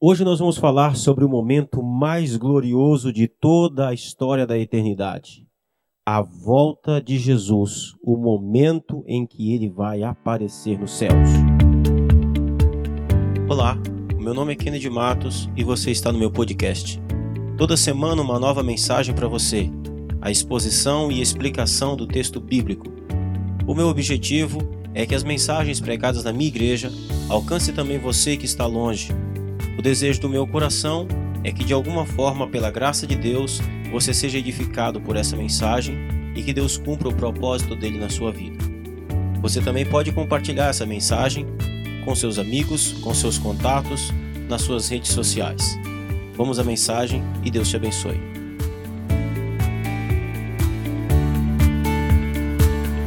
Hoje nós vamos falar sobre o momento mais glorioso de toda a história da eternidade. A volta de Jesus, o momento em que ele vai aparecer nos céus. Olá, meu nome é Kennedy Matos e você está no meu podcast. Toda semana uma nova mensagem para você, a exposição e explicação do texto bíblico. O meu objetivo é que as mensagens pregadas na minha igreja alcancem também você que está longe o desejo do meu coração é que, de alguma forma, pela graça de Deus, você seja edificado por essa mensagem e que Deus cumpra o propósito dele na sua vida. Você também pode compartilhar essa mensagem com seus amigos, com seus contatos, nas suas redes sociais. Vamos à mensagem e Deus te abençoe.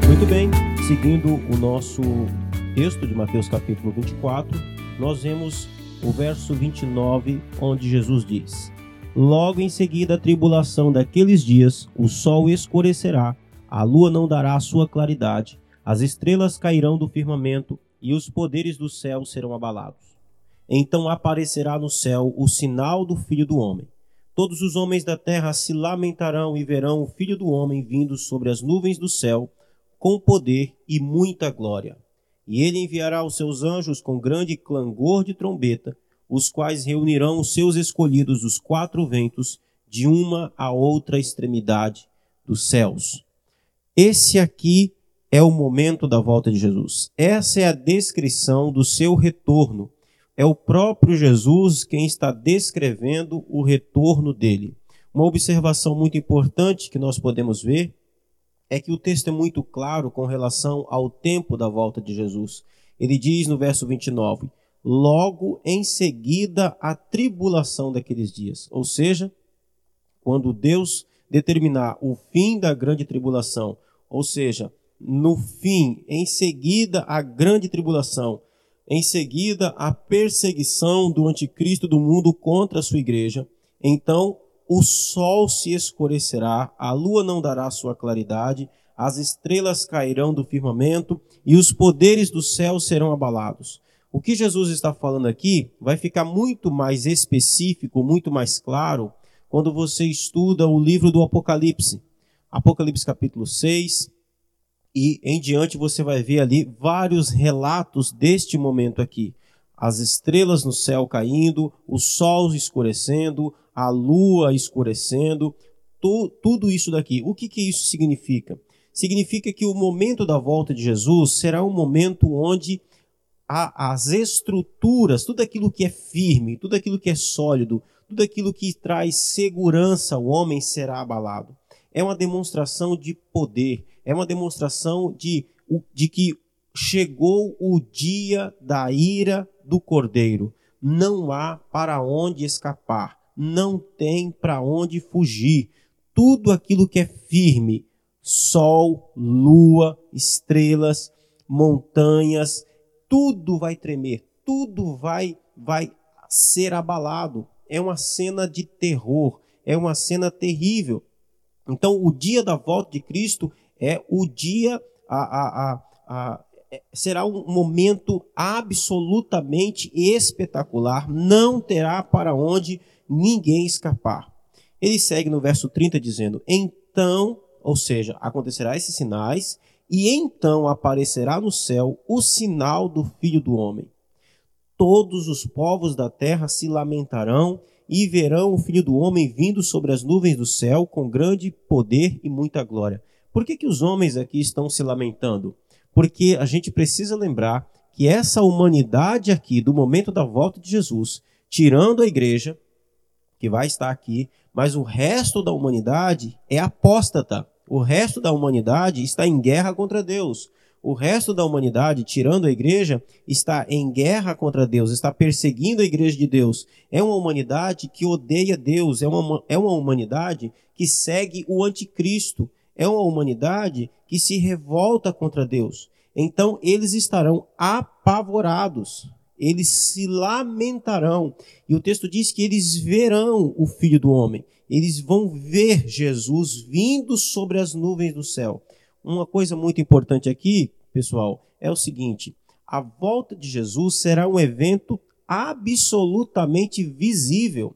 Muito bem, seguindo o nosso texto de Mateus capítulo 24, nós vemos o verso 29, onde Jesus diz: Logo em seguida a tribulação daqueles dias, o sol escurecerá, a lua não dará sua claridade, as estrelas cairão do firmamento e os poderes do céu serão abalados. Então aparecerá no céu o sinal do Filho do Homem. Todos os homens da terra se lamentarão e verão o Filho do Homem vindo sobre as nuvens do céu, com poder e muita glória. E ele enviará os seus anjos com grande clangor de trombeta, os quais reunirão os seus escolhidos dos quatro ventos, de uma a outra extremidade dos céus. Esse aqui é o momento da volta de Jesus. Essa é a descrição do seu retorno. É o próprio Jesus quem está descrevendo o retorno dele. Uma observação muito importante que nós podemos ver é que o texto é muito claro com relação ao tempo da volta de Jesus. Ele diz no verso 29: Logo em seguida a tribulação daqueles dias. Ou seja, quando Deus determinar o fim da grande tribulação, ou seja, no fim, em seguida a grande tribulação, em seguida a perseguição do anticristo do mundo contra a sua igreja, então o sol se escurecerá, a lua não dará sua claridade, as estrelas cairão do firmamento e os poderes do céu serão abalados. O que Jesus está falando aqui vai ficar muito mais específico, muito mais claro, quando você estuda o livro do Apocalipse. Apocalipse capítulo 6, e em diante você vai ver ali vários relatos deste momento aqui. As estrelas no céu caindo, o sol escurecendo, a lua escurecendo, tu, tudo isso daqui. O que, que isso significa? Significa que o momento da volta de Jesus será um momento onde a, as estruturas, tudo aquilo que é firme, tudo aquilo que é sólido, tudo aquilo que traz segurança ao homem será abalado. É uma demonstração de poder, é uma demonstração de, de que chegou o dia da ira do cordeiro. Não há para onde escapar não tem para onde fugir. Tudo aquilo que é firme, sol, lua, estrelas, montanhas, tudo vai tremer, tudo vai vai ser abalado. É uma cena de terror, é uma cena terrível. Então, o dia da volta de Cristo é o dia a, a, a, é, será um momento absolutamente espetacular, não terá para onde ninguém escapar. Ele segue no verso 30 dizendo: Então, ou seja, acontecerá esses sinais, e então aparecerá no céu o sinal do Filho do Homem. Todos os povos da terra se lamentarão e verão o Filho do Homem vindo sobre as nuvens do céu com grande poder e muita glória. Por que, que os homens aqui estão se lamentando? Porque a gente precisa lembrar que essa humanidade aqui, do momento da volta de Jesus, tirando a igreja, que vai estar aqui, mas o resto da humanidade é apóstata. O resto da humanidade está em guerra contra Deus. O resto da humanidade, tirando a igreja, está em guerra contra Deus, está perseguindo a igreja de Deus. É uma humanidade que odeia Deus, é uma, é uma humanidade que segue o anticristo, é uma humanidade que se revolta contra Deus. Então eles estarão apavorados eles se lamentarão. E o texto diz que eles verão o Filho do Homem. Eles vão ver Jesus vindo sobre as nuvens do céu. Uma coisa muito importante aqui, pessoal, é o seguinte: a volta de Jesus será um evento absolutamente visível.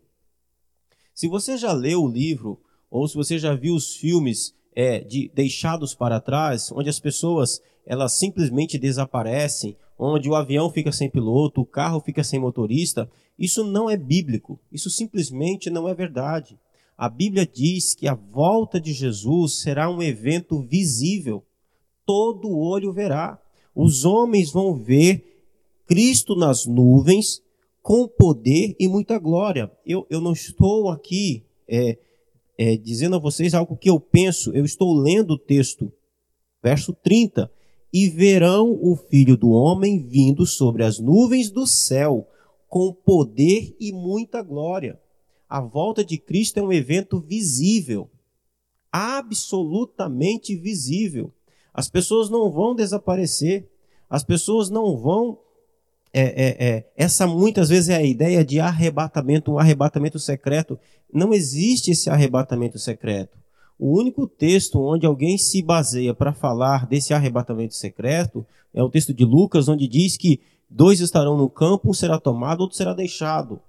Se você já leu o livro, ou se você já viu os filmes é, de Deixados para Trás, onde as pessoas elas simplesmente desaparecem, onde o avião fica sem piloto, o carro fica sem motorista, isso não é bíblico. Isso simplesmente não é verdade. A Bíblia diz que a volta de Jesus será um evento visível. Todo olho verá. Os homens vão ver Cristo nas nuvens com poder e muita glória. Eu, eu não estou aqui é, é, dizendo a vocês algo que eu penso, eu estou lendo o texto, verso 30. E verão o filho do homem vindo sobre as nuvens do céu, com poder e muita glória. A volta de Cristo é um evento visível, absolutamente visível. As pessoas não vão desaparecer, as pessoas não vão. É, é, é, essa muitas vezes é a ideia de arrebatamento, um arrebatamento secreto. Não existe esse arrebatamento secreto. O único texto onde alguém se baseia para falar desse arrebatamento secreto é o texto de Lucas, onde diz que dois estarão no campo, um será tomado, outro será deixado.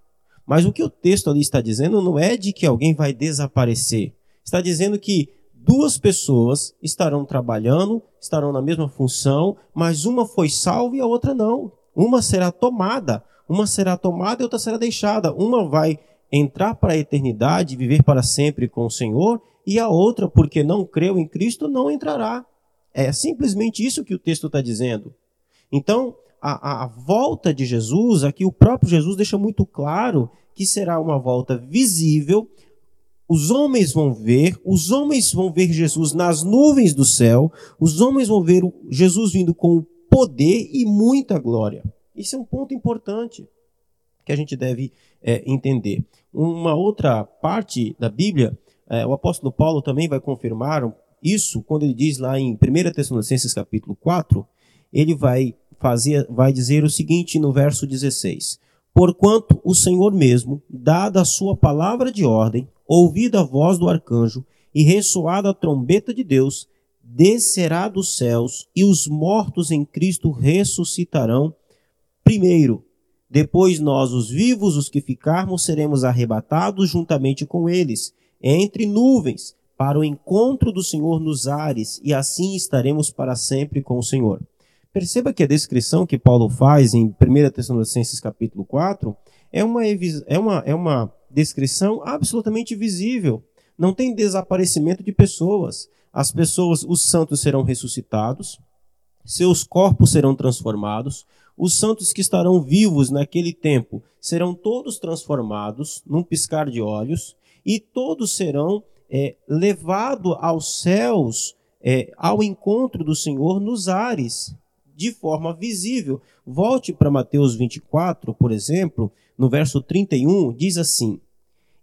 Mas o que o texto ali está dizendo não é de que alguém vai desaparecer. Está dizendo que duas pessoas estarão trabalhando, estarão na mesma função, mas uma foi salva e a outra não. Uma será tomada, uma será tomada e outra será deixada. Uma vai entrar para a eternidade, viver para sempre com o Senhor, e a outra, porque não creu em Cristo, não entrará. É simplesmente isso que o texto está dizendo. Então, a, a volta de Jesus, aqui o próprio Jesus deixa muito claro que será uma volta visível. Os homens vão ver, os homens vão ver Jesus nas nuvens do céu, os homens vão ver Jesus vindo com poder e muita glória. Isso é um ponto importante que a gente deve é, entender. Uma outra parte da Bíblia, é, o apóstolo Paulo também vai confirmar isso quando ele diz lá em 1 Tessalonicenses capítulo 4, ele vai fazer, vai dizer o seguinte no verso 16: Porquanto o Senhor mesmo, dada a sua palavra de ordem, ouvida a voz do arcanjo e ressoada a trombeta de Deus, descerá dos céus e os mortos em Cristo ressuscitarão primeiro. Depois nós, os vivos, os que ficarmos, seremos arrebatados juntamente com eles, entre nuvens, para o encontro do Senhor nos ares, e assim estaremos para sempre com o Senhor. Perceba que a descrição que Paulo faz em 1 Tessalonicenses capítulo 4 é uma, é, uma, é uma descrição absolutamente visível. Não tem desaparecimento de pessoas. As pessoas, os santos serão ressuscitados, seus corpos serão transformados, os santos que estarão vivos naquele tempo serão todos transformados num piscar de olhos, e todos serão é, levados aos céus, é, ao encontro do Senhor nos ares de forma visível. Volte para Mateus 24, por exemplo, no verso 31, diz assim: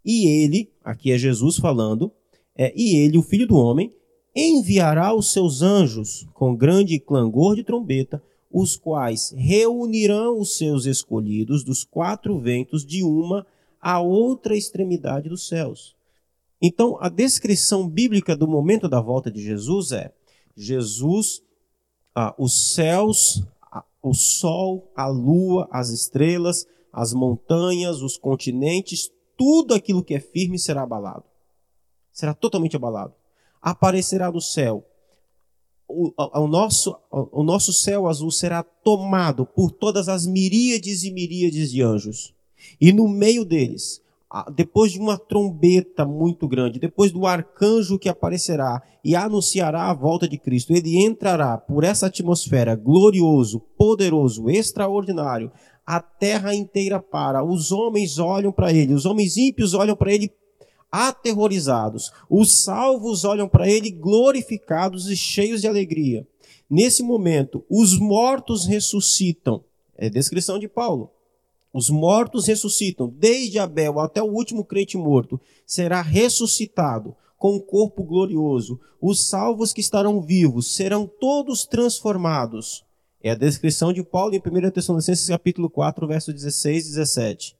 E ele, aqui é Jesus falando, é, e ele, o filho do homem, enviará os seus anjos com grande clangor de trombeta, os quais reunirão os seus escolhidos dos quatro ventos de uma a outra extremidade dos céus. Então, a descrição bíblica do momento da volta de Jesus é: Jesus ah, os céus, o sol, a lua, as estrelas, as montanhas, os continentes, tudo aquilo que é firme será abalado. Será totalmente abalado. Aparecerá do céu. O, o, nosso, o nosso céu azul será tomado por todas as miríades e miríades de anjos. E no meio deles depois de uma trombeta muito grande, depois do arcanjo que aparecerá e anunciará a volta de Cristo, ele entrará por essa atmosfera glorioso, poderoso, extraordinário. A terra inteira para, os homens olham para ele, os homens ímpios olham para ele aterrorizados, os salvos olham para ele glorificados e cheios de alegria. Nesse momento, os mortos ressuscitam. É descrição de Paulo. Os mortos ressuscitam, desde Abel até o último crente morto, será ressuscitado com um corpo glorioso. Os salvos que estarão vivos serão todos transformados. É a descrição de Paulo em 1 Tessalonicenses capítulo 4, verso 16 e 17.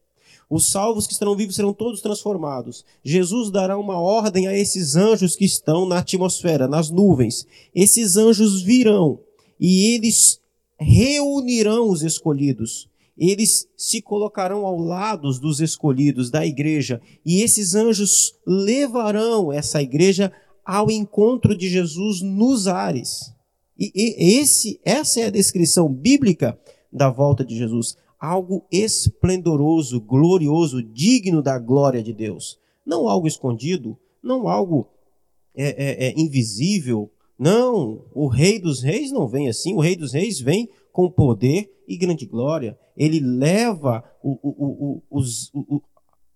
Os salvos que estarão vivos serão todos transformados. Jesus dará uma ordem a esses anjos que estão na atmosfera, nas nuvens. Esses anjos virão e eles reunirão os escolhidos eles se colocarão ao lado dos escolhidos da igreja, e esses anjos levarão essa igreja ao encontro de Jesus nos ares. E, e esse, essa é a descrição bíblica da volta de Jesus. Algo esplendoroso, glorioso, digno da glória de Deus. Não algo escondido, não algo é, é, é, invisível. Não, o Rei dos Reis não vem assim. O Rei dos Reis vem com poder e grande glória. Ele leva o, o, o, os,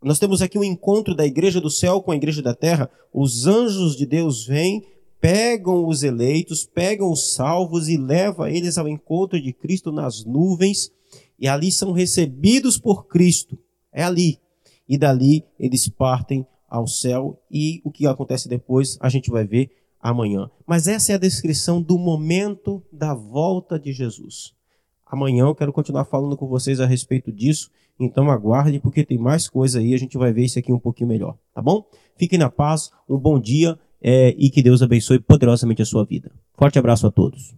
nós temos aqui um encontro da igreja do céu com a igreja da terra. Os anjos de Deus vêm, pegam os eleitos, pegam os salvos e levam eles ao encontro de Cristo nas nuvens. E ali são recebidos por Cristo. É ali. E dali eles partem ao céu. E o que acontece depois a gente vai ver amanhã. Mas essa é a descrição do momento da volta de Jesus. Amanhã eu quero continuar falando com vocês a respeito disso. Então aguarde, porque tem mais coisa aí. A gente vai ver isso aqui um pouquinho melhor, tá bom? Fiquem na paz, um bom dia é, e que Deus abençoe poderosamente a sua vida. Forte abraço a todos.